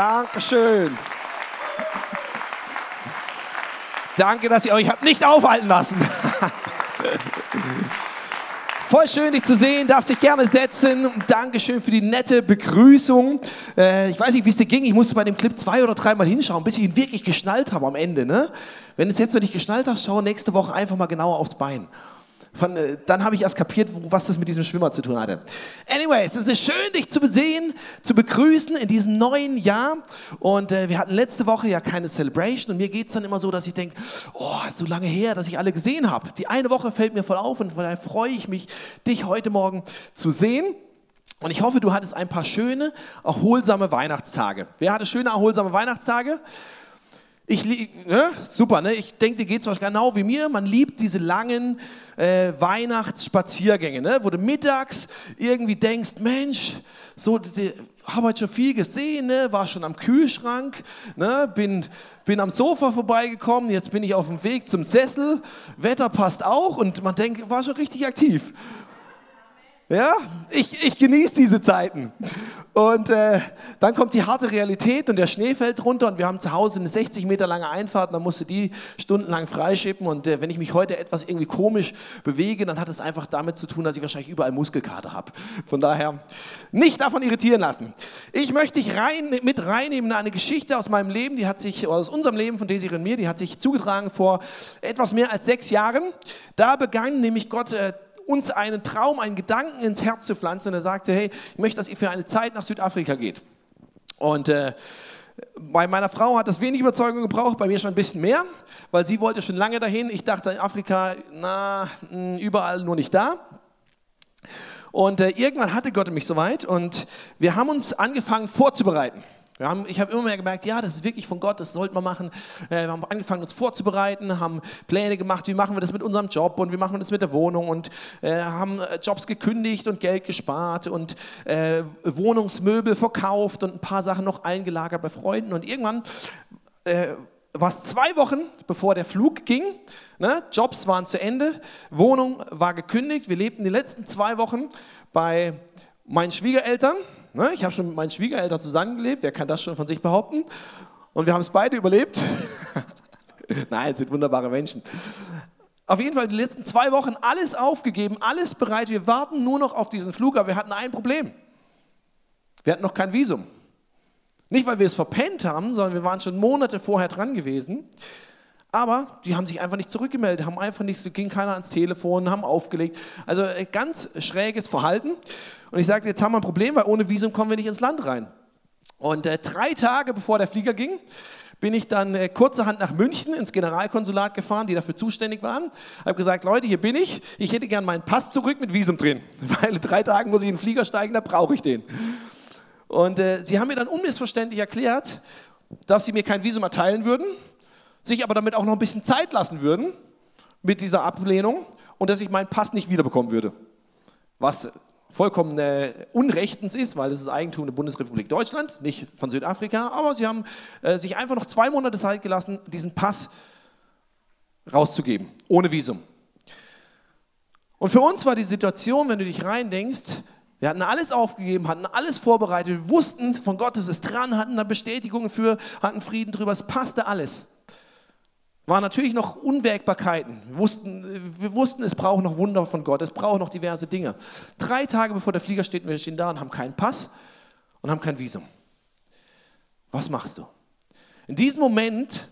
Dankeschön. Danke, dass ihr euch habt nicht aufhalten lassen. Voll schön, dich zu sehen. Darfst dich gerne setzen. Dankeschön für die nette Begrüßung. Äh, ich weiß nicht, wie es dir ging. Ich musste bei dem Clip zwei oder dreimal hinschauen, bis ich ihn wirklich geschnallt habe am Ende. Ne? Wenn du es jetzt noch nicht geschnallt hast, schau nächste Woche einfach mal genauer aufs Bein. Von, äh, dann habe ich erst kapiert, was das mit diesem Schwimmer zu tun hatte. Anyways, es ist schön, dich zu sehen, zu begrüßen in diesem neuen Jahr. Und äh, wir hatten letzte Woche ja keine Celebration. Und mir geht es dann immer so, dass ich denke, oh, so lange her, dass ich alle gesehen habe. Die eine Woche fällt mir voll auf und von daher freue ich mich, dich heute Morgen zu sehen. Und ich hoffe, du hattest ein paar schöne, erholsame Weihnachtstage. Wer hatte schöne, erholsame Weihnachtstage? Ich, ne? Super, ne? ich denke, dir geht es genau wie mir. Man liebt diese langen äh, Weihnachtsspaziergänge, ne? wo du mittags irgendwie denkst, Mensch, so, habe heute schon viel gesehen, ne? war schon am Kühlschrank, ne? bin, bin am Sofa vorbeigekommen, jetzt bin ich auf dem Weg zum Sessel, Wetter passt auch und man denkt, war schon richtig aktiv. Ja, ich, ich genieße diese Zeiten. Und äh, dann kommt die harte Realität und der Schnee fällt runter und wir haben zu Hause eine 60 Meter lange Einfahrt, dann musste die stundenlang freischippen und äh, wenn ich mich heute etwas irgendwie komisch bewege, dann hat es einfach damit zu tun, dass ich wahrscheinlich überall Muskelkater habe. Von daher nicht davon irritieren lassen. Ich möchte dich rein, mit reinnehmen in eine Geschichte aus meinem Leben, die hat sich, aus unserem Leben von Desiree und mir, die hat sich zugetragen vor etwas mehr als sechs Jahren. Da begann nämlich Gott äh, uns einen Traum, einen Gedanken ins Herz zu pflanzen. Und er sagte, hey, ich möchte, dass ihr für eine Zeit nach Südafrika geht. Und äh, bei meiner Frau hat das wenig Überzeugung gebraucht, bei mir schon ein bisschen mehr, weil sie wollte schon lange dahin. Ich dachte, Afrika, na, hm, überall nur nicht da. Und äh, irgendwann hatte Gott mich soweit und wir haben uns angefangen vorzubereiten. Haben, ich habe immer mehr gemerkt, ja, das ist wirklich von Gott, das sollten wir machen. Äh, wir haben angefangen, uns vorzubereiten, haben Pläne gemacht, wie machen wir das mit unserem Job und wie machen wir das mit der Wohnung und äh, haben äh, Jobs gekündigt und Geld gespart und äh, Wohnungsmöbel verkauft und ein paar Sachen noch eingelagert bei Freunden. Und irgendwann äh, war es zwei Wochen, bevor der Flug ging. Ne? Jobs waren zu Ende, Wohnung war gekündigt. Wir lebten die letzten zwei Wochen bei meinen Schwiegereltern Ne? Ich habe schon mit meinen Schwiegereltern zusammengelebt, wer kann das schon von sich behaupten? Und wir haben es beide überlebt. Nein, es sind wunderbare Menschen. Auf jeden Fall die letzten zwei Wochen alles aufgegeben, alles bereit. Wir warten nur noch auf diesen Flug, aber wir hatten ein Problem. Wir hatten noch kein Visum. Nicht, weil wir es verpennt haben, sondern wir waren schon Monate vorher dran gewesen. Aber die haben sich einfach nicht zurückgemeldet, haben einfach nichts, ging keiner ans Telefon, haben aufgelegt. Also äh, ganz schräges Verhalten. Und ich sagte, jetzt haben wir ein Problem, weil ohne Visum kommen wir nicht ins Land rein. Und äh, drei Tage bevor der Flieger ging, bin ich dann äh, kurzerhand nach München ins Generalkonsulat gefahren, die dafür zuständig waren. Habe gesagt, Leute, hier bin ich. Ich hätte gern meinen Pass zurück mit Visum drin, weil in drei Tagen muss ich in den Flieger steigen, da brauche ich den. Und äh, sie haben mir dann unmissverständlich erklärt, dass sie mir kein Visum erteilen würden, sich aber damit auch noch ein bisschen Zeit lassen würden mit dieser Ablehnung und dass ich meinen Pass nicht wiederbekommen würde. Was vollkommen äh, unrechtens ist, weil es ist Eigentum der Bundesrepublik Deutschland, nicht von Südafrika, aber sie haben äh, sich einfach noch zwei Monate Zeit gelassen, diesen Pass rauszugeben, ohne Visum. Und für uns war die Situation, wenn du dich reindenkst, wir hatten alles aufgegeben, hatten alles vorbereitet, wussten von Gott, es ist dran, hatten da Bestätigungen für, hatten Frieden drüber, es passte alles waren natürlich noch Unwägbarkeiten. Wir wussten, wir wussten, es braucht noch Wunder von Gott, es braucht noch diverse Dinge. Drei Tage bevor der Flieger steht, wir stehen da und haben keinen Pass und haben kein Visum. Was machst du? In diesem Moment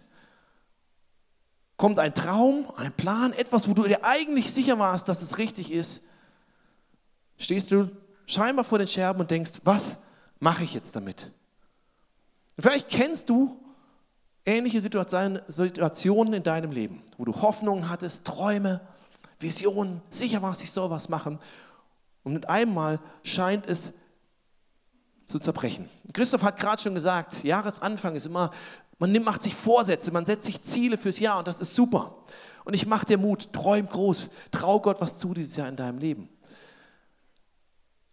kommt ein Traum, ein Plan, etwas, wo du dir eigentlich sicher warst, dass es richtig ist. Stehst du scheinbar vor den Scherben und denkst, was mache ich jetzt damit? Und vielleicht kennst du ähnliche Situationen in deinem Leben, wo du Hoffnungen hattest, Träume, Visionen, sicher warst, ich soll was machen. Und mit einmal scheint es zu zerbrechen. Christoph hat gerade schon gesagt, Jahresanfang ist immer, man nimmt, macht sich Vorsätze, man setzt sich Ziele fürs Jahr und das ist super. Und ich mache dir Mut, träum groß, trau Gott was zu dieses Jahr in deinem Leben.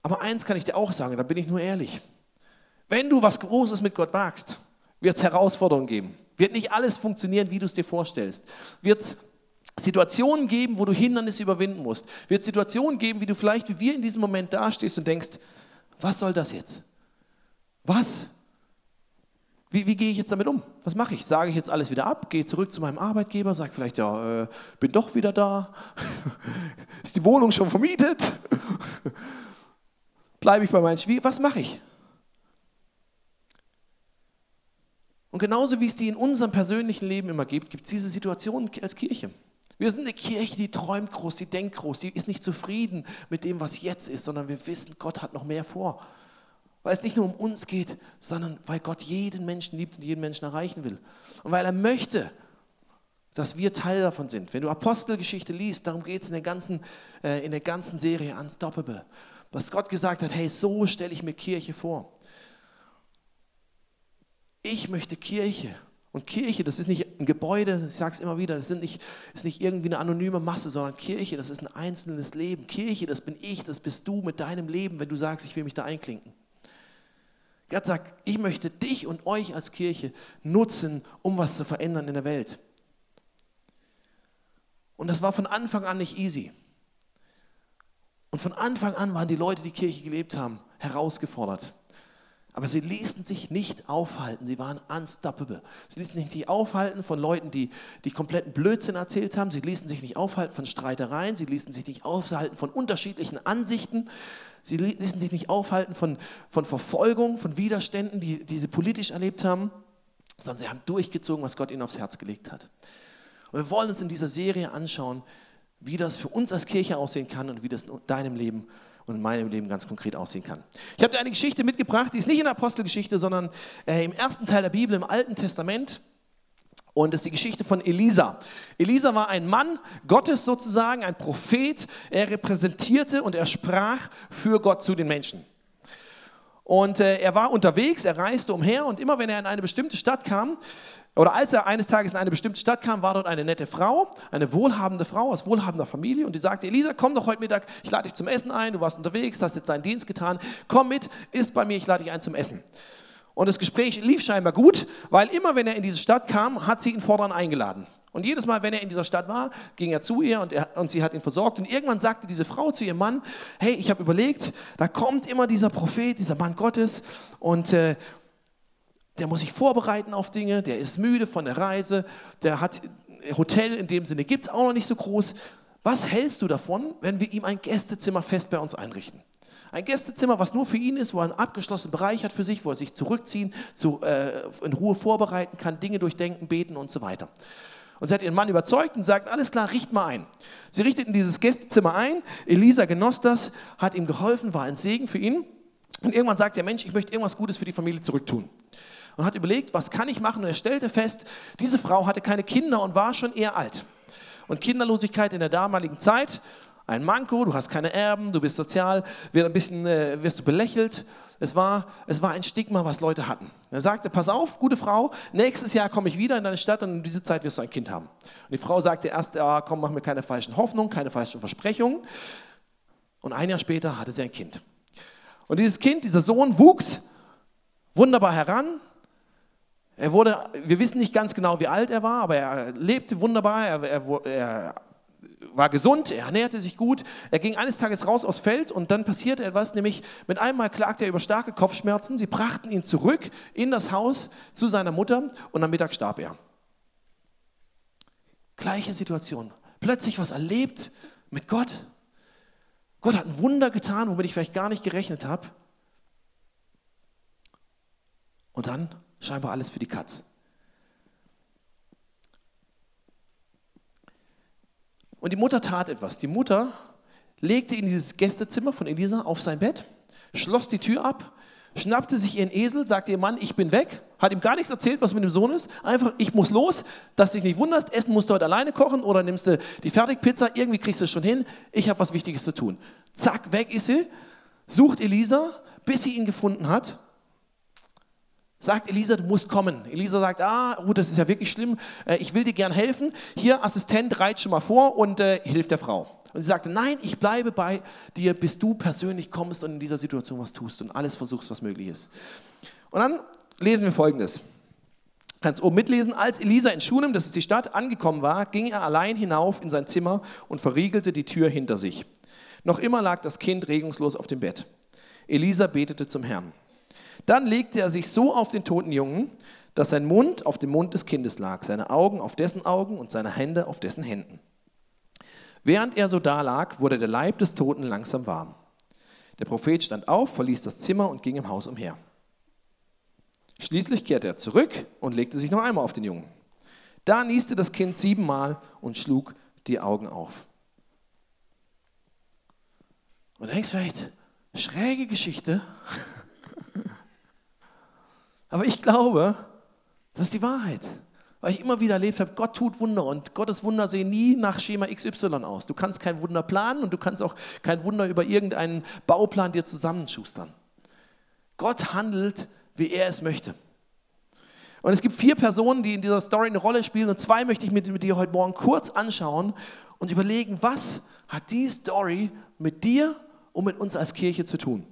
Aber eins kann ich dir auch sagen, da bin ich nur ehrlich. Wenn du was Großes mit Gott wagst, wird es Herausforderungen geben. Wird nicht alles funktionieren, wie du es dir vorstellst. Wird es Situationen geben, wo du Hindernisse überwinden musst. Wird es Situationen geben, wie du vielleicht wie wir in diesem Moment dastehst und denkst, was soll das jetzt? Was wie, wie gehe ich jetzt damit um? Was mache ich? Sage ich jetzt alles wieder ab? Gehe zurück zu meinem Arbeitgeber? Sage vielleicht, ja, äh, bin doch wieder da. Ist die Wohnung schon vermietet? Bleibe ich bei meinen Schwiegereltern? Was mache ich? Und genauso wie es die in unserem persönlichen Leben immer gibt, gibt es diese Situation als Kirche. Wir sind eine Kirche, die träumt groß, die denkt groß, die ist nicht zufrieden mit dem, was jetzt ist, sondern wir wissen, Gott hat noch mehr vor. Weil es nicht nur um uns geht, sondern weil Gott jeden Menschen liebt und jeden Menschen erreichen will. Und weil er möchte, dass wir Teil davon sind. Wenn du Apostelgeschichte liest, darum geht es in, der ganzen, äh, in der ganzen Serie Unstoppable. Was Gott gesagt hat, hey, so stelle ich mir Kirche vor. Ich möchte Kirche. Und Kirche, das ist nicht ein Gebäude, ich sage es immer wieder, das sind nicht, ist nicht irgendwie eine anonyme Masse, sondern Kirche, das ist ein einzelnes Leben. Kirche, das bin ich, das bist du mit deinem Leben, wenn du sagst, ich will mich da einklinken. Gott sagt, ich möchte dich und euch als Kirche nutzen, um was zu verändern in der Welt. Und das war von Anfang an nicht easy. Und von Anfang an waren die Leute, die Kirche gelebt haben, herausgefordert. Aber sie ließen sich nicht aufhalten, sie waren unstoppable. Sie ließen sich nicht aufhalten von Leuten, die, die kompletten Blödsinn erzählt haben. Sie ließen sich nicht aufhalten von Streitereien, sie ließen sich nicht aufhalten von unterschiedlichen Ansichten. Sie ließen sich nicht aufhalten von, von Verfolgung, von Widerständen, die, die sie politisch erlebt haben, sondern sie haben durchgezogen, was Gott ihnen aufs Herz gelegt hat. Und wir wollen uns in dieser Serie anschauen, wie das für uns als Kirche aussehen kann und wie das in deinem Leben aussehen und in meinem Leben ganz konkret aussehen kann. Ich habe dir eine Geschichte mitgebracht, die ist nicht in der Apostelgeschichte, sondern äh, im ersten Teil der Bibel, im Alten Testament. Und das ist die Geschichte von Elisa. Elisa war ein Mann Gottes sozusagen, ein Prophet. Er repräsentierte und er sprach für Gott zu den Menschen. Und äh, er war unterwegs, er reiste umher und immer wenn er in eine bestimmte Stadt kam, oder als er eines Tages in eine bestimmte Stadt kam, war dort eine nette Frau, eine wohlhabende Frau aus wohlhabender Familie und die sagte, Elisa, komm doch heute Mittag, ich lade dich zum Essen ein, du warst unterwegs, hast jetzt deinen Dienst getan, komm mit, isst bei mir, ich lade dich ein zum Essen. Und das Gespräch lief scheinbar gut, weil immer wenn er in diese Stadt kam, hat sie ihn vordern eingeladen. Und jedes Mal, wenn er in dieser Stadt war, ging er zu ihr und, er, und sie hat ihn versorgt. Und irgendwann sagte diese Frau zu ihrem Mann, hey, ich habe überlegt, da kommt immer dieser Prophet, dieser Mann Gottes und, äh, der muss sich vorbereiten auf Dinge, der ist müde von der Reise, der hat Hotel in dem Sinne gibt es auch noch nicht so groß. Was hältst du davon, wenn wir ihm ein Gästezimmer fest bei uns einrichten? Ein Gästezimmer, was nur für ihn ist, wo er einen abgeschlossenen Bereich hat für sich, wo er sich zurückziehen, zu, äh, in Ruhe vorbereiten kann, Dinge durchdenken, beten und so weiter. Und sie hat ihren Mann überzeugt und sagt, alles klar, richt mal ein. Sie richteten dieses Gästezimmer ein, Elisa genoss das, hat ihm geholfen, war ein Segen für ihn. Und irgendwann sagt der Mensch, ich möchte irgendwas Gutes für die Familie zurücktun und hat überlegt, was kann ich machen? Und er stellte fest, diese Frau hatte keine Kinder und war schon eher alt. Und Kinderlosigkeit in der damaligen Zeit, ein Manko, du hast keine Erben, du bist sozial, wird ein bisschen, äh, wirst du belächelt. Es war, es war ein Stigma, was Leute hatten. Er sagte, pass auf, gute Frau, nächstes Jahr komme ich wieder in deine Stadt und in diese Zeit wirst du ein Kind haben. Und die Frau sagte erst, ja, komm, mach mir keine falschen Hoffnungen, keine falschen Versprechungen. Und ein Jahr später hatte sie ein Kind. Und dieses Kind, dieser Sohn wuchs wunderbar heran, er wurde, wir wissen nicht ganz genau, wie alt er war, aber er lebte wunderbar, er, er, er war gesund, er ernährte sich gut. Er ging eines Tages raus aufs Feld und dann passierte etwas, nämlich mit einmal klagte er über starke Kopfschmerzen. Sie brachten ihn zurück in das Haus zu seiner Mutter und am Mittag starb er. Gleiche Situation. Plötzlich was erlebt mit Gott. Gott hat ein Wunder getan, womit ich vielleicht gar nicht gerechnet habe. Und dann Scheinbar alles für die Katz. Und die Mutter tat etwas. Die Mutter legte in dieses Gästezimmer von Elisa auf sein Bett, schloss die Tür ab, schnappte sich ihren Esel, sagte ihr Mann, ich bin weg, hat ihm gar nichts erzählt, was mit dem Sohn ist. Einfach, ich muss los, dass dich nicht wunderst, Essen musst du heute alleine kochen oder nimmst du die Fertigpizza, irgendwie kriegst du es schon hin, ich habe was Wichtiges zu tun. Zack, weg ist sie, sucht Elisa, bis sie ihn gefunden hat sagt Elisa, du musst kommen. Elisa sagt, ah, Ruth, das ist ja wirklich schlimm, äh, ich will dir gern helfen. Hier, Assistent, reit schon mal vor und äh, hilft der Frau. Und sie sagte, nein, ich bleibe bei dir, bis du persönlich kommst und in dieser Situation was tust und alles versuchst, was möglich ist. Und dann lesen wir folgendes. Kannst oben mitlesen. Als Elisa in Schunem, das ist die Stadt, angekommen war, ging er allein hinauf in sein Zimmer und verriegelte die Tür hinter sich. Noch immer lag das Kind regungslos auf dem Bett. Elisa betete zum Herrn. Dann legte er sich so auf den toten Jungen, dass sein Mund auf dem Mund des Kindes lag, seine Augen auf dessen Augen und seine Hände auf dessen Händen. Während er so da lag, wurde der Leib des Toten langsam warm. Der Prophet stand auf, verließ das Zimmer und ging im Haus umher. Schließlich kehrte er zurück und legte sich noch einmal auf den Jungen. Da nieste das Kind siebenmal und schlug die Augen auf. Und denkst vielleicht, schräge Geschichte. Aber ich glaube, das ist die Wahrheit. Weil ich immer wieder erlebt habe, Gott tut Wunder und Gottes Wunder sehen nie nach Schema XY aus. Du kannst kein Wunder planen und du kannst auch kein Wunder über irgendeinen Bauplan dir zusammenschustern. Gott handelt, wie er es möchte. Und es gibt vier Personen, die in dieser Story eine Rolle spielen und zwei möchte ich mit, mit dir heute Morgen kurz anschauen und überlegen, was hat die Story mit dir und mit uns als Kirche zu tun.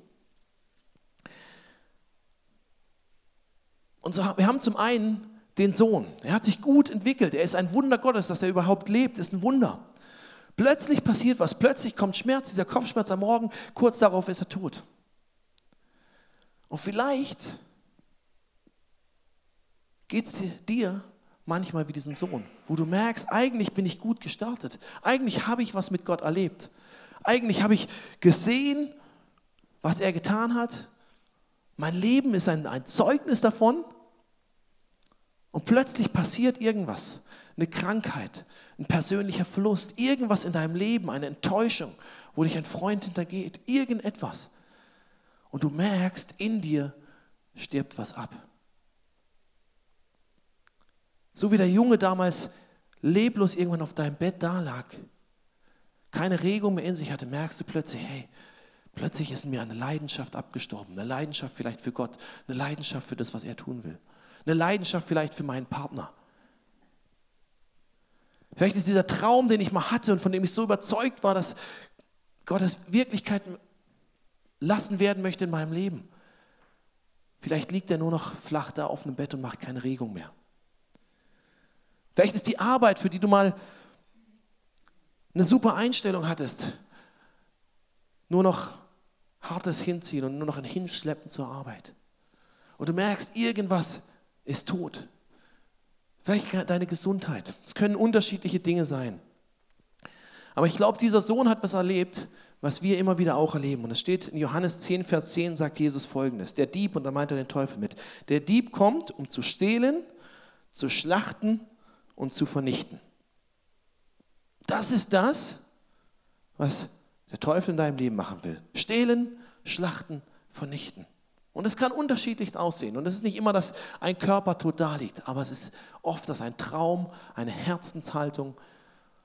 Und so, wir haben zum einen den Sohn. Er hat sich gut entwickelt. Er ist ein Wunder Gottes, dass er überhaupt lebt, ist ein Wunder. Plötzlich passiert was. Plötzlich kommt Schmerz, dieser Kopfschmerz am Morgen. Kurz darauf ist er tot. Und vielleicht geht es dir manchmal wie diesem Sohn, wo du merkst, eigentlich bin ich gut gestartet. Eigentlich habe ich was mit Gott erlebt. Eigentlich habe ich gesehen, was er getan hat. Mein Leben ist ein, ein Zeugnis davon. Und plötzlich passiert irgendwas. Eine Krankheit, ein persönlicher Verlust, irgendwas in deinem Leben, eine Enttäuschung, wo dich ein Freund hintergeht, irgendetwas. Und du merkst, in dir stirbt was ab. So wie der Junge damals leblos irgendwann auf deinem Bett da lag, keine Regung mehr in sich hatte, merkst du plötzlich, hey, plötzlich ist mir eine Leidenschaft abgestorben. Eine Leidenschaft vielleicht für Gott, eine Leidenschaft für das, was er tun will. Eine Leidenschaft vielleicht für meinen Partner. Vielleicht ist dieser Traum, den ich mal hatte und von dem ich so überzeugt war, dass Gott es Wirklichkeit lassen werden möchte in meinem Leben. Vielleicht liegt er nur noch flach da auf einem Bett und macht keine Regung mehr. Vielleicht ist die Arbeit, für die du mal eine super Einstellung hattest, nur noch hartes Hinziehen und nur noch ein Hinschleppen zur Arbeit. Und du merkst, irgendwas ist tot. Vielleicht deine Gesundheit. Es können unterschiedliche Dinge sein. Aber ich glaube, dieser Sohn hat was erlebt, was wir immer wieder auch erleben. Und es steht in Johannes 10, Vers 10, sagt Jesus folgendes. Der Dieb, und da meint er den Teufel mit, der Dieb kommt, um zu stehlen, zu schlachten und zu vernichten. Das ist das, was der Teufel in deinem Leben machen will. Stehlen, schlachten, vernichten. Und es kann unterschiedlich aussehen. Und es ist nicht immer, dass ein Körper tot da liegt, aber es ist oft, dass ein Traum, eine Herzenshaltung,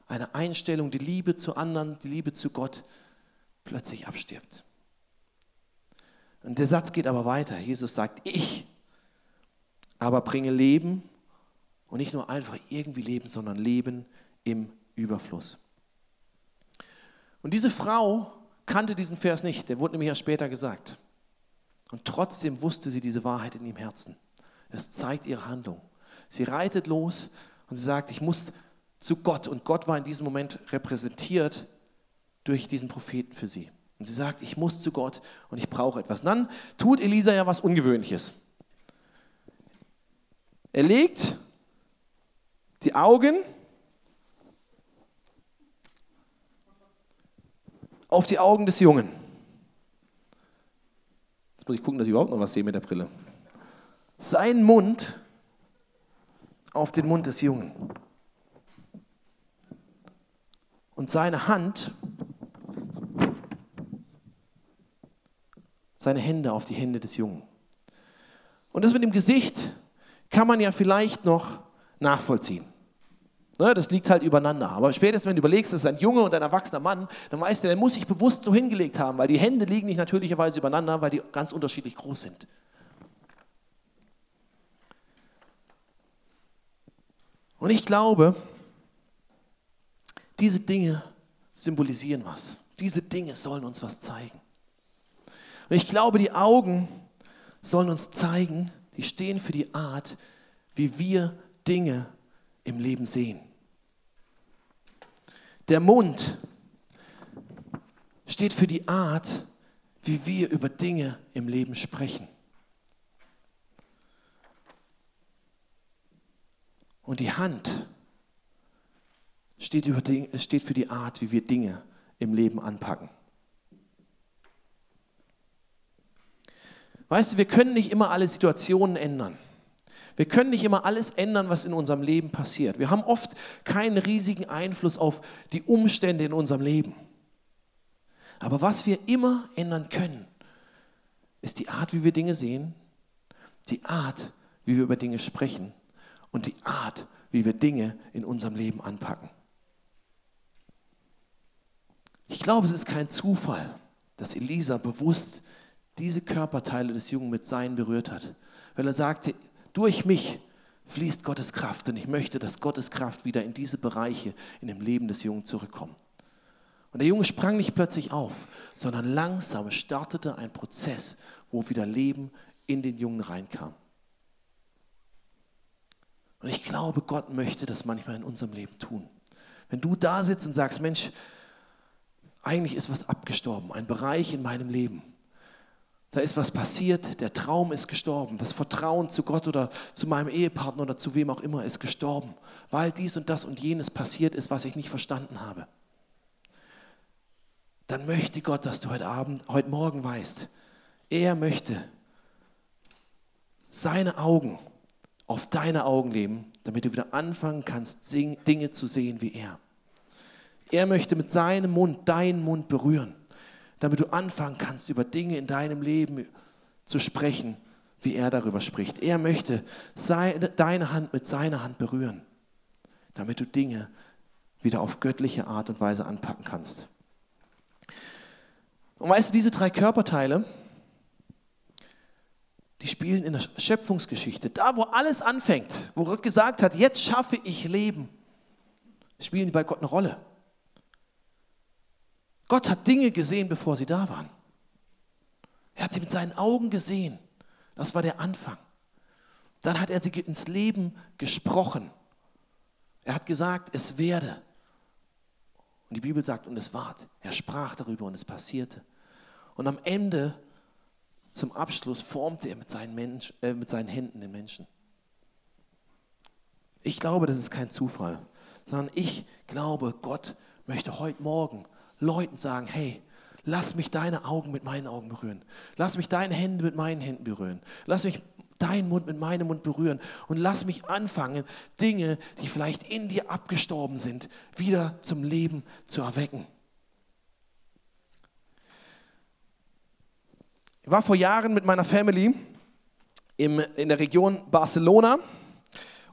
eine Einstellung, die Liebe zu anderen, die Liebe zu Gott plötzlich abstirbt. Und der Satz geht aber weiter. Jesus sagt, ich aber bringe Leben und nicht nur einfach irgendwie Leben, sondern Leben im Überfluss. Und diese Frau kannte diesen Vers nicht, der wurde nämlich erst später gesagt. Und trotzdem wusste sie diese Wahrheit in ihrem Herzen. Das zeigt ihre Handlung. Sie reitet los und sie sagt, ich muss zu Gott. Und Gott war in diesem Moment repräsentiert durch diesen Propheten für sie. Und sie sagt, ich muss zu Gott und ich brauche etwas. Und dann tut Elisa ja was Ungewöhnliches. Er legt die Augen auf die Augen des Jungen. Muss ich gucken, dass ich überhaupt noch was sehe mit der Brille. Sein Mund auf den Mund des Jungen. Und seine Hand, seine Hände auf die Hände des Jungen. Und das mit dem Gesicht kann man ja vielleicht noch nachvollziehen. Ne, das liegt halt übereinander. Aber spätestens, wenn du überlegst, das ist ein junger und ein erwachsener Mann, dann weißt du, der muss sich bewusst so hingelegt haben, weil die Hände liegen nicht natürlicherweise übereinander, weil die ganz unterschiedlich groß sind. Und ich glaube, diese Dinge symbolisieren was. Diese Dinge sollen uns was zeigen. Und ich glaube, die Augen sollen uns zeigen, die stehen für die Art, wie wir Dinge im Leben sehen. Der Mund steht für die Art, wie wir über Dinge im Leben sprechen. Und die Hand steht, über, steht für die Art, wie wir Dinge im Leben anpacken. Weißt du, wir können nicht immer alle Situationen ändern. Wir können nicht immer alles ändern, was in unserem Leben passiert. Wir haben oft keinen riesigen Einfluss auf die Umstände in unserem Leben. Aber was wir immer ändern können, ist die Art, wie wir Dinge sehen, die Art, wie wir über Dinge sprechen und die Art, wie wir Dinge in unserem Leben anpacken. Ich glaube, es ist kein Zufall, dass Elisa bewusst diese Körperteile des Jungen mit Sein berührt hat, weil er sagte, durch mich fließt Gottes Kraft und ich möchte, dass Gottes Kraft wieder in diese Bereiche in dem Leben des Jungen zurückkommt. Und der Junge sprang nicht plötzlich auf, sondern langsam startete ein Prozess, wo wieder Leben in den Jungen reinkam. Und ich glaube, Gott möchte das manchmal in unserem Leben tun. Wenn du da sitzt und sagst, Mensch, eigentlich ist was abgestorben, ein Bereich in meinem Leben. Da ist was passiert, der Traum ist gestorben, das Vertrauen zu Gott oder zu meinem Ehepartner oder zu wem auch immer ist gestorben, weil dies und das und jenes passiert ist, was ich nicht verstanden habe. Dann möchte Gott, dass du heute Abend, heute Morgen weißt, er möchte seine Augen auf deine Augen leben, damit du wieder anfangen kannst, Dinge zu sehen wie er. Er möchte mit seinem Mund deinen Mund berühren, damit du anfangen kannst, über Dinge in deinem Leben zu sprechen, wie er darüber spricht. Er möchte seine, deine Hand mit seiner Hand berühren, damit du Dinge wieder auf göttliche Art und Weise anpacken kannst. Und weißt du, diese drei Körperteile, die spielen in der Schöpfungsgeschichte, da wo alles anfängt, wo Gott gesagt hat, jetzt schaffe ich Leben, spielen die bei Gott eine Rolle. Gott hat Dinge gesehen, bevor sie da waren. Er hat sie mit seinen Augen gesehen. Das war der Anfang. Dann hat er sie ins Leben gesprochen. Er hat gesagt, es werde. Und die Bibel sagt, und es ward. Er sprach darüber und es passierte. Und am Ende, zum Abschluss, formte er mit seinen, Mensch, äh, mit seinen Händen den Menschen. Ich glaube, das ist kein Zufall, sondern ich glaube, Gott möchte heute Morgen Leuten sagen, hey, lass mich deine Augen mit meinen Augen berühren. Lass mich deine Hände mit meinen Händen berühren. Lass mich deinen Mund mit meinem Mund berühren und lass mich anfangen, Dinge, die vielleicht in dir abgestorben sind, wieder zum Leben zu erwecken. Ich war vor Jahren mit meiner Family im, in der Region Barcelona.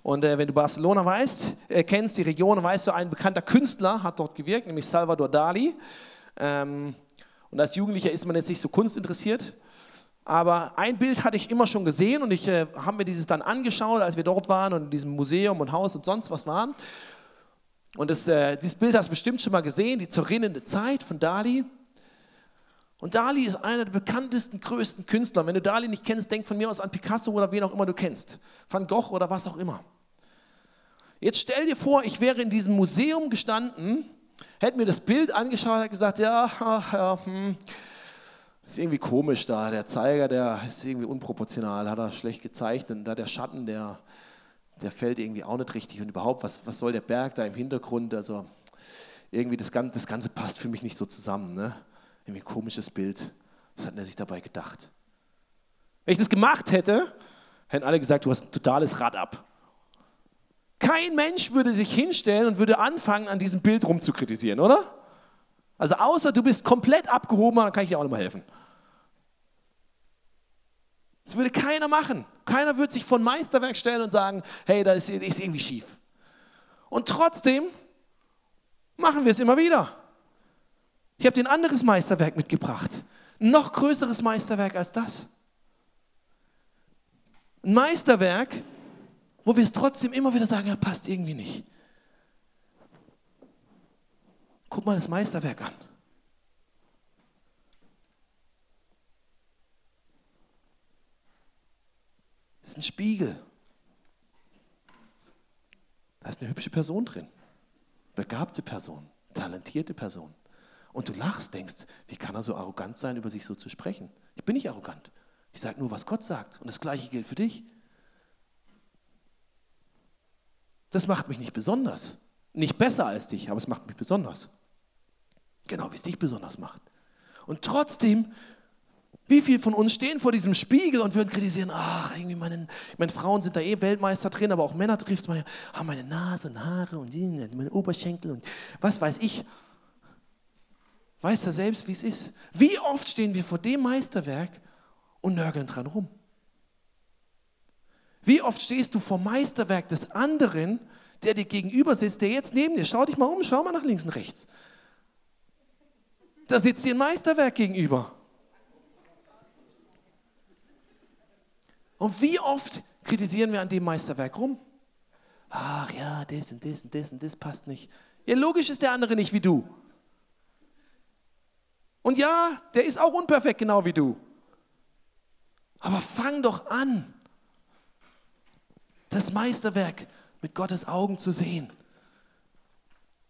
Und äh, wenn du Barcelona weißt, äh, kennst die Region, weißt du, ein bekannter Künstler hat dort gewirkt, nämlich Salvador Dali. Ähm, und als Jugendlicher ist man jetzt nicht so kunstinteressiert. Aber ein Bild hatte ich immer schon gesehen und ich äh, habe mir dieses dann angeschaut, als wir dort waren und in diesem Museum und Haus und sonst was waren. Und das, äh, dieses Bild hast du bestimmt schon mal gesehen, die zerrinnende Zeit von Dali. Und Dali ist einer der bekanntesten, größten Künstler. Wenn du Dali nicht kennst, denk von mir aus an Picasso oder wen auch immer du kennst. Van Gogh oder was auch immer. Jetzt stell dir vor, ich wäre in diesem Museum gestanden, hätte mir das Bild angeschaut, hätte gesagt, ja, ach, ja, hm, ist irgendwie komisch da, der Zeiger, der ist irgendwie unproportional, hat er schlecht gezeichnet, und da der Schatten, der, der fällt irgendwie auch nicht richtig und überhaupt, was, was soll der Berg da im Hintergrund, also irgendwie das Ganze, das Ganze passt für mich nicht so zusammen, ne? irgendwie ein komisches Bild, was hat er sich dabei gedacht? Wenn ich das gemacht hätte, hätten alle gesagt, du hast ein totales Rad ab. Kein Mensch würde sich hinstellen und würde anfangen, an diesem Bild rumzukritisieren, oder? Also außer du bist komplett abgehoben, dann kann ich dir auch mehr helfen. Das würde keiner machen. Keiner würde sich von Meisterwerk stellen und sagen, hey, da ist, ist irgendwie schief. Und trotzdem machen wir es immer wieder. Ich habe dir ein anderes Meisterwerk mitgebracht. Ein noch größeres Meisterwerk als das. Ein Meisterwerk, wo wir es trotzdem immer wieder sagen, ja, passt irgendwie nicht. Guck mal das Meisterwerk an. Das ist ein Spiegel. Da ist eine hübsche Person drin. Begabte Person, talentierte Person. Und du lachst, denkst, wie kann er so arrogant sein, über sich so zu sprechen? Ich bin nicht arrogant. Ich sage nur, was Gott sagt. Und das Gleiche gilt für dich. Das macht mich nicht besonders. Nicht besser als dich, aber es macht mich besonders. Genau wie es dich besonders macht. Und trotzdem, wie viele von uns stehen vor diesem Spiegel und würden kritisieren, ach, irgendwie meine, meine Frauen sind da eh Weltmeister drin, aber auch Männer trifft es ah, meine Nase und Haare und meine Oberschenkel und was weiß ich. Weiß er selbst, wie es ist. Wie oft stehen wir vor dem Meisterwerk und nörgeln dran rum? Wie oft stehst du vor Meisterwerk des anderen, der dir gegenüber sitzt, der jetzt neben dir, schau dich mal um, schau mal nach links und rechts. Da sitzt dir ein Meisterwerk gegenüber. Und wie oft kritisieren wir an dem Meisterwerk rum? Ach ja, das und das und das und das passt nicht. Ja, logisch ist der andere nicht wie du. Und ja, der ist auch unperfekt, genau wie du. Aber fang doch an, das Meisterwerk mit Gottes Augen zu sehen.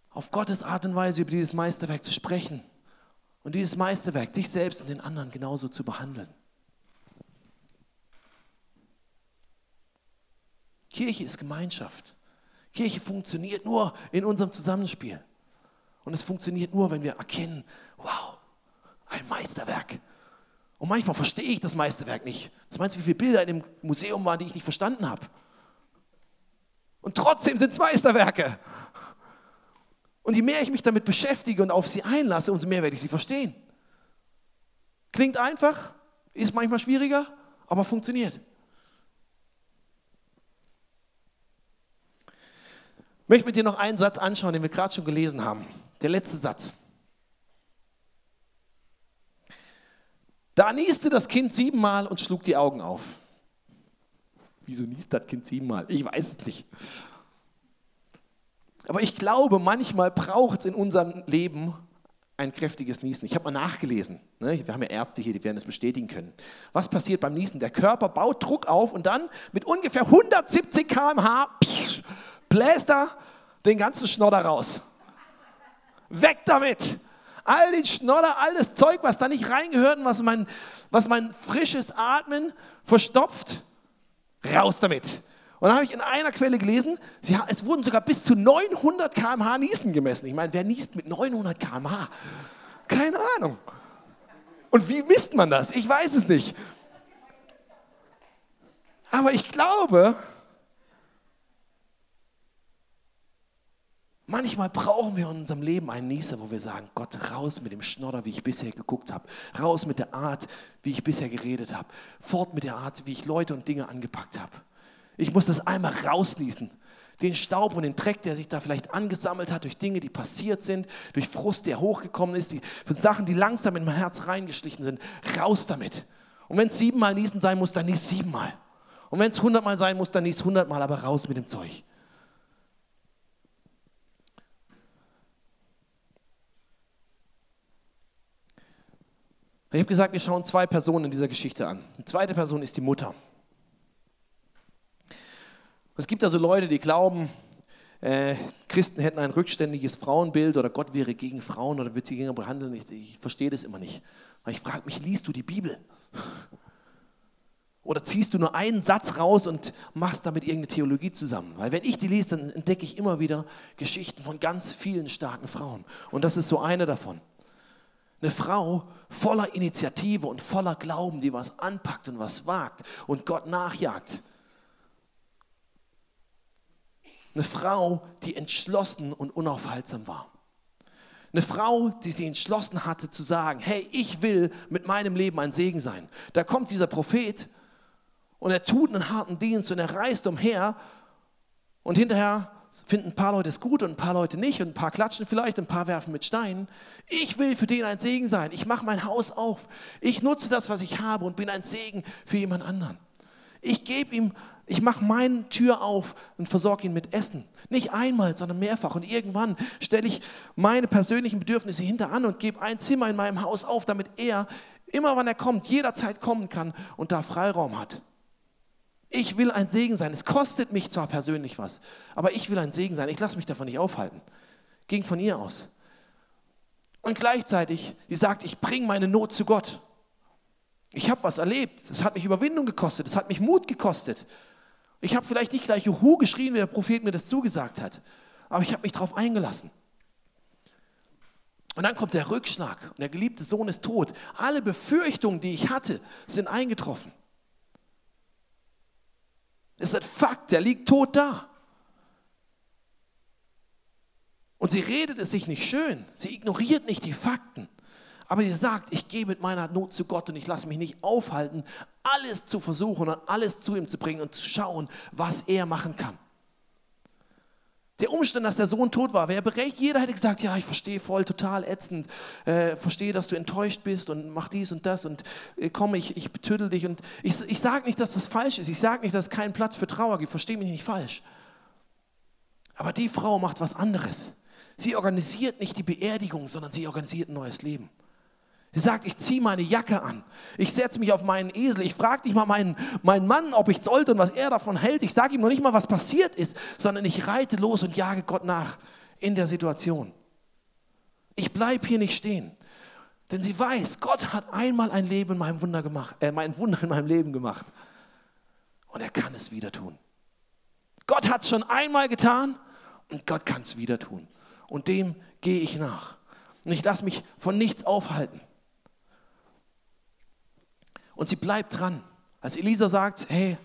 Auf Gottes Art und Weise über dieses Meisterwerk zu sprechen. Und dieses Meisterwerk, dich selbst und den anderen genauso zu behandeln. Kirche ist Gemeinschaft. Kirche funktioniert nur in unserem Zusammenspiel. Und es funktioniert nur, wenn wir erkennen, wow, ein Meisterwerk. Und manchmal verstehe ich das Meisterwerk nicht. Was meinst du, wie viele Bilder in dem Museum waren, die ich nicht verstanden habe? Und trotzdem sind es Meisterwerke. Und je mehr ich mich damit beschäftige und auf sie einlasse, umso mehr werde ich sie verstehen. Klingt einfach, ist manchmal schwieriger, aber funktioniert. Ich möchte mit dir noch einen Satz anschauen, den wir gerade schon gelesen haben. Der letzte Satz. Da nieste das Kind siebenmal und schlug die Augen auf. Wieso niest das Kind siebenmal? Ich weiß es nicht. Aber ich glaube, manchmal braucht es in unserem Leben ein kräftiges Niesen. Ich habe mal nachgelesen. Ne? Wir haben ja Ärzte hier, die werden es bestätigen können. Was passiert beim Niesen? Der Körper baut Druck auf und dann mit ungefähr 170 km/h bläst er den ganzen Schnodder raus. Weg damit! all den Schnodder, all das Zeug, was da nicht reingehört und was mein, was mein frisches Atmen verstopft, raus damit. Und dann habe ich in einer Quelle gelesen, sie, es wurden sogar bis zu 900 km/h Niesen gemessen. Ich meine, wer niest mit 900 km/h? Keine Ahnung. Und wie misst man das? Ich weiß es nicht. Aber ich glaube, Manchmal brauchen wir in unserem Leben einen Nieser, wo wir sagen, Gott, raus mit dem Schnodder, wie ich bisher geguckt habe. Raus mit der Art, wie ich bisher geredet habe. Fort mit der Art, wie ich Leute und Dinge angepackt habe. Ich muss das einmal rausnießen. Den Staub und den Dreck, der sich da vielleicht angesammelt hat durch Dinge, die passiert sind, durch Frust, der hochgekommen ist, die, für Sachen, die langsam in mein Herz reingeschlichen sind. Raus damit. Und wenn es siebenmal niesen sein muss, dann nies siebenmal. Und wenn es hundertmal sein muss, dann nies hundertmal, aber raus mit dem Zeug. Ich habe gesagt, wir schauen zwei Personen in dieser Geschichte an. Die zweite Person ist die Mutter. Es gibt also Leute, die glauben, äh, Christen hätten ein rückständiges Frauenbild oder Gott wäre gegen Frauen oder wird sie gegen behandeln. Ich, ich verstehe das immer nicht. Weil ich frage mich, liest du die Bibel? Oder ziehst du nur einen Satz raus und machst damit irgendeine Theologie zusammen? Weil wenn ich die lese, dann entdecke ich immer wieder Geschichten von ganz vielen starken Frauen. Und das ist so eine davon. Eine Frau voller Initiative und voller Glauben, die was anpackt und was wagt und Gott nachjagt. Eine Frau, die entschlossen und unaufhaltsam war. Eine Frau, die sie entschlossen hatte zu sagen, hey, ich will mit meinem Leben ein Segen sein. Da kommt dieser Prophet und er tut einen harten Dienst und er reist umher und hinterher finden ein paar Leute es gut und ein paar Leute nicht und ein paar klatschen vielleicht und ein paar werfen mit Steinen. Ich will für den ein Segen sein. Ich mache mein Haus auf. Ich nutze das, was ich habe und bin ein Segen für jemand anderen. Ich gebe ihm, ich mache meine Tür auf und versorge ihn mit Essen. Nicht einmal, sondern mehrfach. Und irgendwann stelle ich meine persönlichen Bedürfnisse hinter an und gebe ein Zimmer in meinem Haus auf, damit er immer, wann er kommt, jederzeit kommen kann und da Freiraum hat. Ich will ein Segen sein. Es kostet mich zwar persönlich was, aber ich will ein Segen sein. Ich lasse mich davon nicht aufhalten. Ging von ihr aus. Und gleichzeitig, die sagt, ich bringe meine Not zu Gott. Ich habe was erlebt. Es hat mich Überwindung gekostet. Es hat mich Mut gekostet. Ich habe vielleicht nicht gleich Juhu geschrien, wie der Prophet mir das zugesagt hat, aber ich habe mich darauf eingelassen. Und dann kommt der Rückschlag und der geliebte Sohn ist tot. Alle Befürchtungen, die ich hatte, sind eingetroffen. Es ist ein Fakt, der liegt tot da. Und sie redet es sich nicht schön, sie ignoriert nicht die Fakten, aber sie sagt, ich gehe mit meiner Not zu Gott und ich lasse mich nicht aufhalten, alles zu versuchen und alles zu ihm zu bringen und zu schauen, was er machen kann. Der Umstand, dass der Sohn tot war, wäre berechtigt. Jeder hätte gesagt, ja, ich verstehe voll, total ätzend, äh, verstehe, dass du enttäuscht bist und mach dies und das und äh, komm, ich, ich betüttel dich. Und ich, ich sage nicht, dass das falsch ist. Ich sage nicht, dass es keinen Platz für Trauer gibt. Verstehe mich nicht falsch. Aber die Frau macht was anderes. Sie organisiert nicht die Beerdigung, sondern sie organisiert ein neues Leben. Sie sagt, ich ziehe meine Jacke an, ich setze mich auf meinen Esel, ich frage nicht mal meinen, meinen Mann, ob ich sollte und was er davon hält. Ich sage ihm noch nicht mal, was passiert ist, sondern ich reite los und jage Gott nach in der Situation. Ich bleibe hier nicht stehen. Denn sie weiß, Gott hat einmal ein Leben in meinem Wunder gemacht, äh, mein Wunder in meinem Leben gemacht. Und er kann es wieder tun. Gott hat es schon einmal getan und Gott kann es wieder tun. Und dem gehe ich nach. Und ich lasse mich von nichts aufhalten. Und sie bleibt dran. Als Elisa sagt, hey,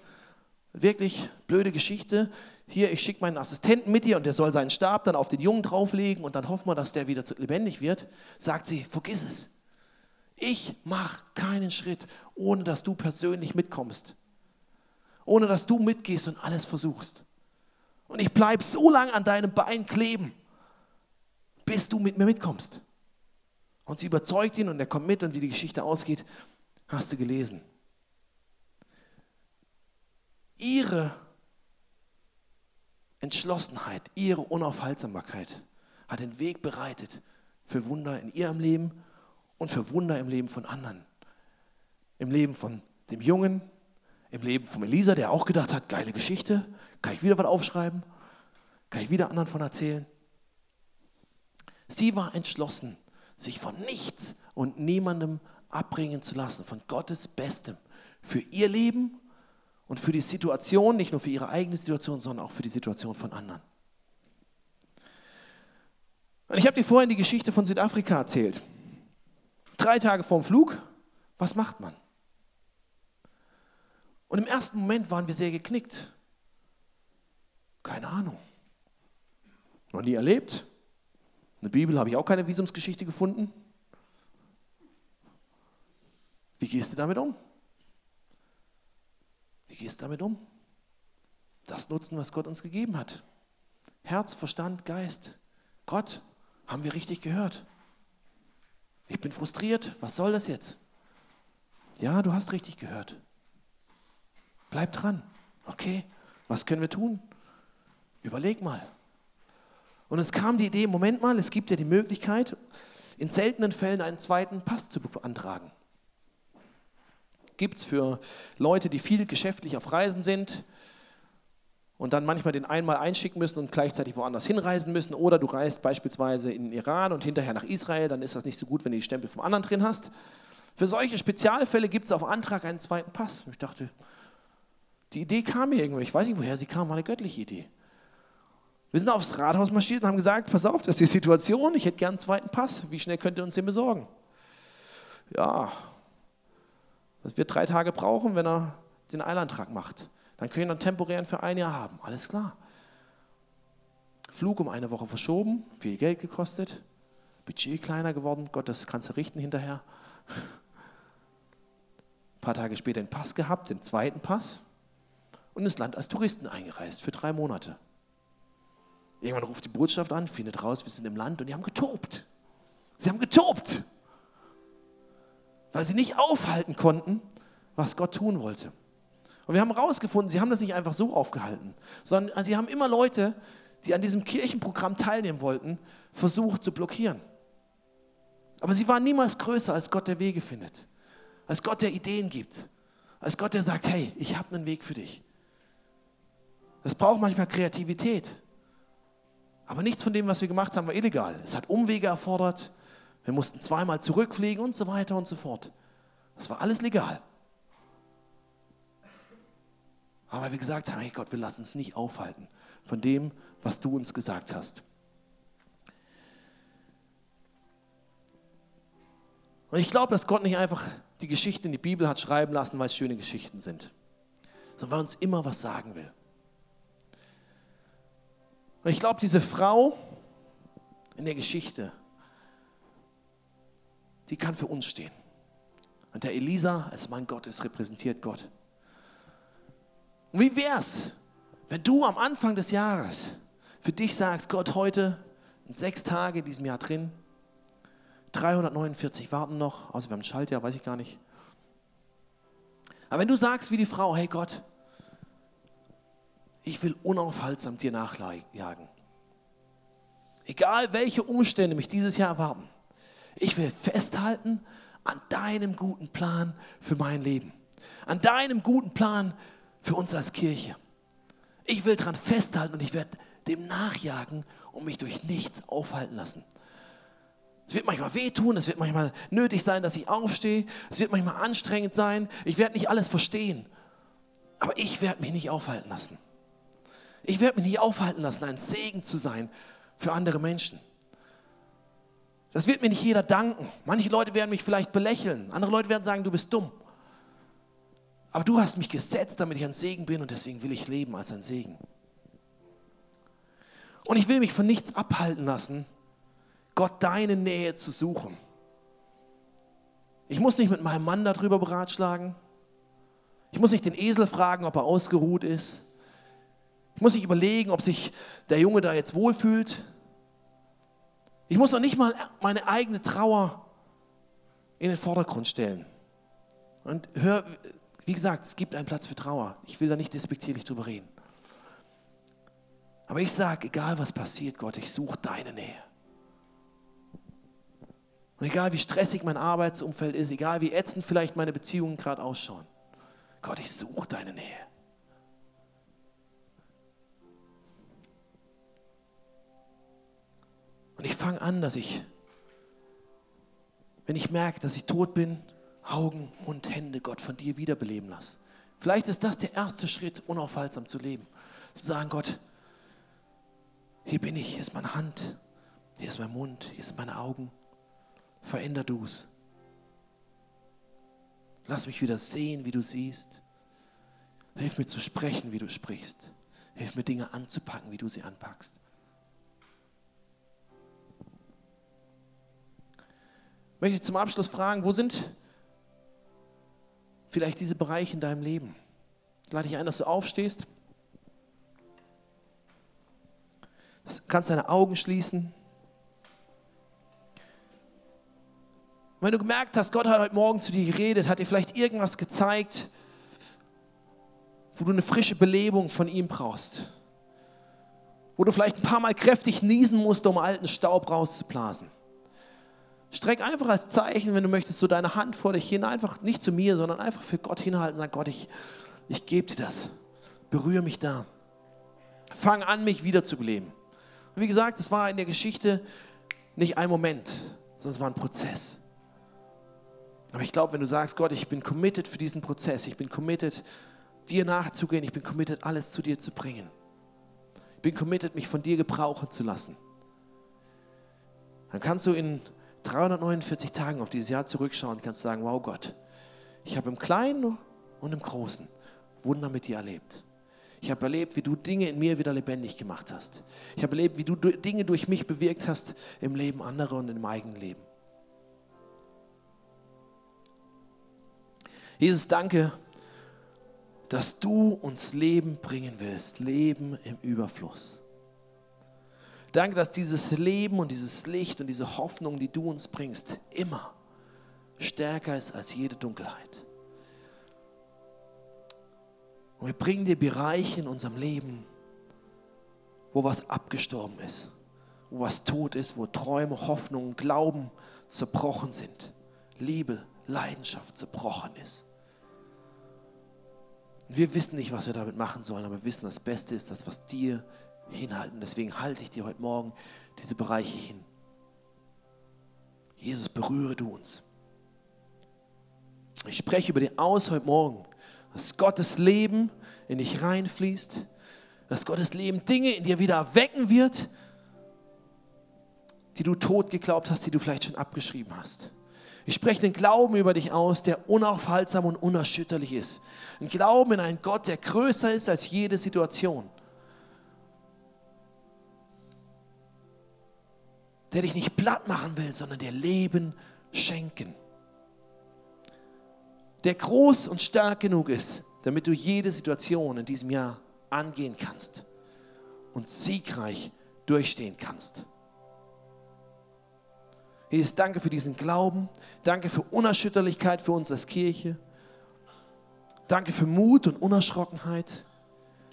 wirklich blöde Geschichte, hier, ich schicke meinen Assistenten mit dir und der soll seinen Stab dann auf den Jungen drauflegen und dann hoffen wir, dass der wieder lebendig wird, sagt sie, vergiss es. Ich mache keinen Schritt, ohne dass du persönlich mitkommst. Ohne dass du mitgehst und alles versuchst. Und ich bleibe so lange an deinem Bein kleben, bis du mit mir mitkommst. Und sie überzeugt ihn und er kommt mit und wie die Geschichte ausgeht, hast du gelesen. Ihre Entschlossenheit, ihre Unaufhaltsamkeit hat den Weg bereitet für Wunder in ihrem Leben und für Wunder im Leben von anderen. Im Leben von dem Jungen, im Leben von Elisa, der auch gedacht hat, geile Geschichte, kann ich wieder was aufschreiben, kann ich wieder anderen von erzählen. Sie war entschlossen, sich von nichts und niemandem abbringen zu lassen, von Gottes Bestem für ihr Leben und für die Situation, nicht nur für ihre eigene Situation, sondern auch für die Situation von anderen. Und ich habe dir vorhin die Geschichte von Südafrika erzählt. Drei Tage vorm Flug, was macht man? Und im ersten Moment waren wir sehr geknickt. Keine Ahnung. Noch nie erlebt. In der Bibel habe ich auch keine Visumsgeschichte gefunden. Wie gehst du damit um? Wie gehst du damit um? Das nutzen, was Gott uns gegeben hat. Herz, Verstand, Geist. Gott, haben wir richtig gehört? Ich bin frustriert. Was soll das jetzt? Ja, du hast richtig gehört. Bleib dran. Okay, was können wir tun? Überleg mal. Und es kam die Idee, Moment mal, es gibt ja die Möglichkeit, in seltenen Fällen einen zweiten Pass zu beantragen. Gibt es für Leute, die viel geschäftlich auf Reisen sind und dann manchmal den einmal einschicken müssen und gleichzeitig woanders hinreisen müssen. Oder du reist beispielsweise in den Iran und hinterher nach Israel, dann ist das nicht so gut, wenn du die Stempel vom anderen drin hast. Für solche Spezialfälle gibt es auf Antrag einen zweiten Pass. Ich dachte, die Idee kam mir irgendwie, ich weiß nicht, woher sie kam, war eine göttliche Idee. Wir sind aufs Rathaus marschiert und haben gesagt, pass auf, das ist die Situation, ich hätte gern einen zweiten Pass. Wie schnell könnt ihr uns den besorgen? Ja, das wird drei Tage brauchen, wenn er den Eilantrag macht. Dann können wir einen temporären für ein Jahr haben. Alles klar. Flug um eine Woche verschoben, viel Geld gekostet, Budget kleiner geworden. Gott, das kannst du richten hinterher. Ein paar Tage später den Pass gehabt, den zweiten Pass und ins Land als Touristen eingereist für drei Monate. Irgendwann ruft die Botschaft an, findet raus, wir sind im Land und die haben getobt. Sie haben getobt, weil sie nicht aufhalten konnten, was Gott tun wollte. Und wir haben herausgefunden, sie haben das nicht einfach so aufgehalten, sondern sie haben immer Leute, die an diesem Kirchenprogramm teilnehmen wollten, versucht zu blockieren. Aber sie waren niemals größer, als Gott der Wege findet, als Gott der Ideen gibt, als Gott der sagt, hey, ich habe einen Weg für dich. Das braucht manchmal Kreativität. Aber nichts von dem, was wir gemacht haben, war illegal. Es hat Umwege erfordert. Wir mussten zweimal zurückfliegen und so weiter und so fort. Das war alles legal. Aber wir gesagt haben, hey Gott, wir lassen uns nicht aufhalten von dem, was du uns gesagt hast. Und ich glaube, dass Gott nicht einfach die Geschichten in die Bibel hat schreiben lassen, weil es schöne Geschichten sind, sondern weil er uns immer was sagen will. Und ich glaube, diese Frau in der Geschichte, die kann für uns stehen. Und der Elisa als Mann Gottes repräsentiert Gott. Und wie wär's, wenn du am Anfang des Jahres für dich sagst, Gott, heute sechs Tage in diesem Jahr drin, 349 warten noch, außer wir haben ein Schaltjahr, weiß ich gar nicht. Aber wenn du sagst wie die Frau, hey Gott, ich will unaufhaltsam dir nachjagen. Egal welche Umstände mich dieses Jahr erwarten, ich will festhalten an deinem guten Plan für mein Leben, an deinem guten Plan für uns als Kirche. Ich will daran festhalten und ich werde dem nachjagen und mich durch nichts aufhalten lassen. Es wird manchmal wehtun, es wird manchmal nötig sein, dass ich aufstehe, es wird manchmal anstrengend sein, ich werde nicht alles verstehen, aber ich werde mich nicht aufhalten lassen. Ich werde mich nicht aufhalten lassen, ein Segen zu sein für andere Menschen. Das wird mir nicht jeder danken. Manche Leute werden mich vielleicht belächeln, andere Leute werden sagen, du bist dumm. Aber du hast mich gesetzt, damit ich ein Segen bin und deswegen will ich leben als ein Segen. Und ich will mich von nichts abhalten lassen, Gott deine Nähe zu suchen. Ich muss nicht mit meinem Mann darüber beratschlagen. Ich muss nicht den Esel fragen, ob er ausgeruht ist. Ich muss nicht überlegen, ob sich der Junge da jetzt wohlfühlt. Ich muss noch nicht mal meine eigene Trauer in den Vordergrund stellen. Und hör, wie gesagt, es gibt einen Platz für Trauer. Ich will da nicht despektierlich drüber reden. Aber ich sage, egal was passiert, Gott, ich suche deine Nähe. Und egal wie stressig mein Arbeitsumfeld ist, egal wie ätzend vielleicht meine Beziehungen gerade ausschauen, Gott, ich suche deine Nähe. Und ich fange an, dass ich, wenn ich merke, dass ich tot bin, Augen, Mund, Hände Gott von dir wiederbeleben lasse. Vielleicht ist das der erste Schritt, unaufhaltsam zu leben. Zu sagen, Gott, hier bin ich, hier ist meine Hand, hier ist mein Mund, hier sind meine Augen. Veränder du es. Lass mich wieder sehen, wie du siehst. Hilf mir zu sprechen, wie du sprichst. Hilf mir Dinge anzupacken, wie du sie anpackst. Möchte ich zum Abschluss fragen, wo sind vielleicht diese Bereiche in deinem Leben? Ich lade dich ein, dass du aufstehst. Du kannst deine Augen schließen. wenn du gemerkt hast, Gott hat heute Morgen zu dir geredet, hat dir vielleicht irgendwas gezeigt, wo du eine frische Belebung von ihm brauchst. Wo du vielleicht ein paar Mal kräftig niesen musst, um alten Staub rauszublasen. Streck einfach als Zeichen, wenn du möchtest, so deine Hand vor dich hin, einfach nicht zu mir, sondern einfach für Gott hinhalten und sagen, Gott, ich, ich gebe dir das. Berühre mich da. Fang an, mich wiederzubeleben. Und wie gesagt, es war in der Geschichte nicht ein Moment, sondern es war ein Prozess. Aber ich glaube, wenn du sagst, Gott, ich bin committed für diesen Prozess, ich bin committed, dir nachzugehen, ich bin committed, alles zu dir zu bringen. Ich bin committed, mich von dir gebrauchen zu lassen. Dann kannst du in 349 Tagen auf dieses Jahr zurückschauen kannst sagen, wow Gott, ich habe im Kleinen und im Großen Wunder mit dir erlebt. Ich habe erlebt, wie du Dinge in mir wieder lebendig gemacht hast. Ich habe erlebt, wie du Dinge durch mich bewirkt hast im Leben anderer und im eigenen Leben. Jesus, danke, dass du uns Leben bringen willst, Leben im Überfluss. Danke, dass dieses Leben und dieses Licht und diese Hoffnung, die du uns bringst, immer stärker ist als jede Dunkelheit. Und wir bringen dir Bereiche in unserem Leben, wo was abgestorben ist, wo was tot ist, wo Träume, Hoffnungen, Glauben zerbrochen sind, Liebe, Leidenschaft zerbrochen ist. Wir wissen nicht, was wir damit machen sollen, aber wir wissen, das Beste ist das, was dir hinhalten. Deswegen halte ich dir heute Morgen diese Bereiche hin. Jesus, berühre du uns. Ich spreche über dir aus heute Morgen, dass Gottes Leben in dich reinfließt, dass Gottes Leben Dinge in dir wieder erwecken wird, die du tot geglaubt hast, die du vielleicht schon abgeschrieben hast. Ich spreche den Glauben über dich aus, der unaufhaltsam und unerschütterlich ist. Ein Glauben in einen Gott, der größer ist als jede Situation. Der dich nicht platt machen will, sondern dir Leben schenken. Der groß und stark genug ist, damit du jede Situation in diesem Jahr angehen kannst und siegreich durchstehen kannst. Jesus, danke für diesen Glauben. Danke für Unerschütterlichkeit für uns als Kirche. Danke für Mut und Unerschrockenheit.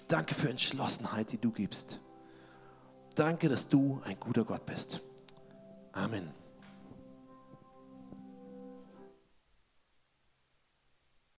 Danke für Entschlossenheit, die du gibst. Danke, dass du ein guter Gott bist. Amen.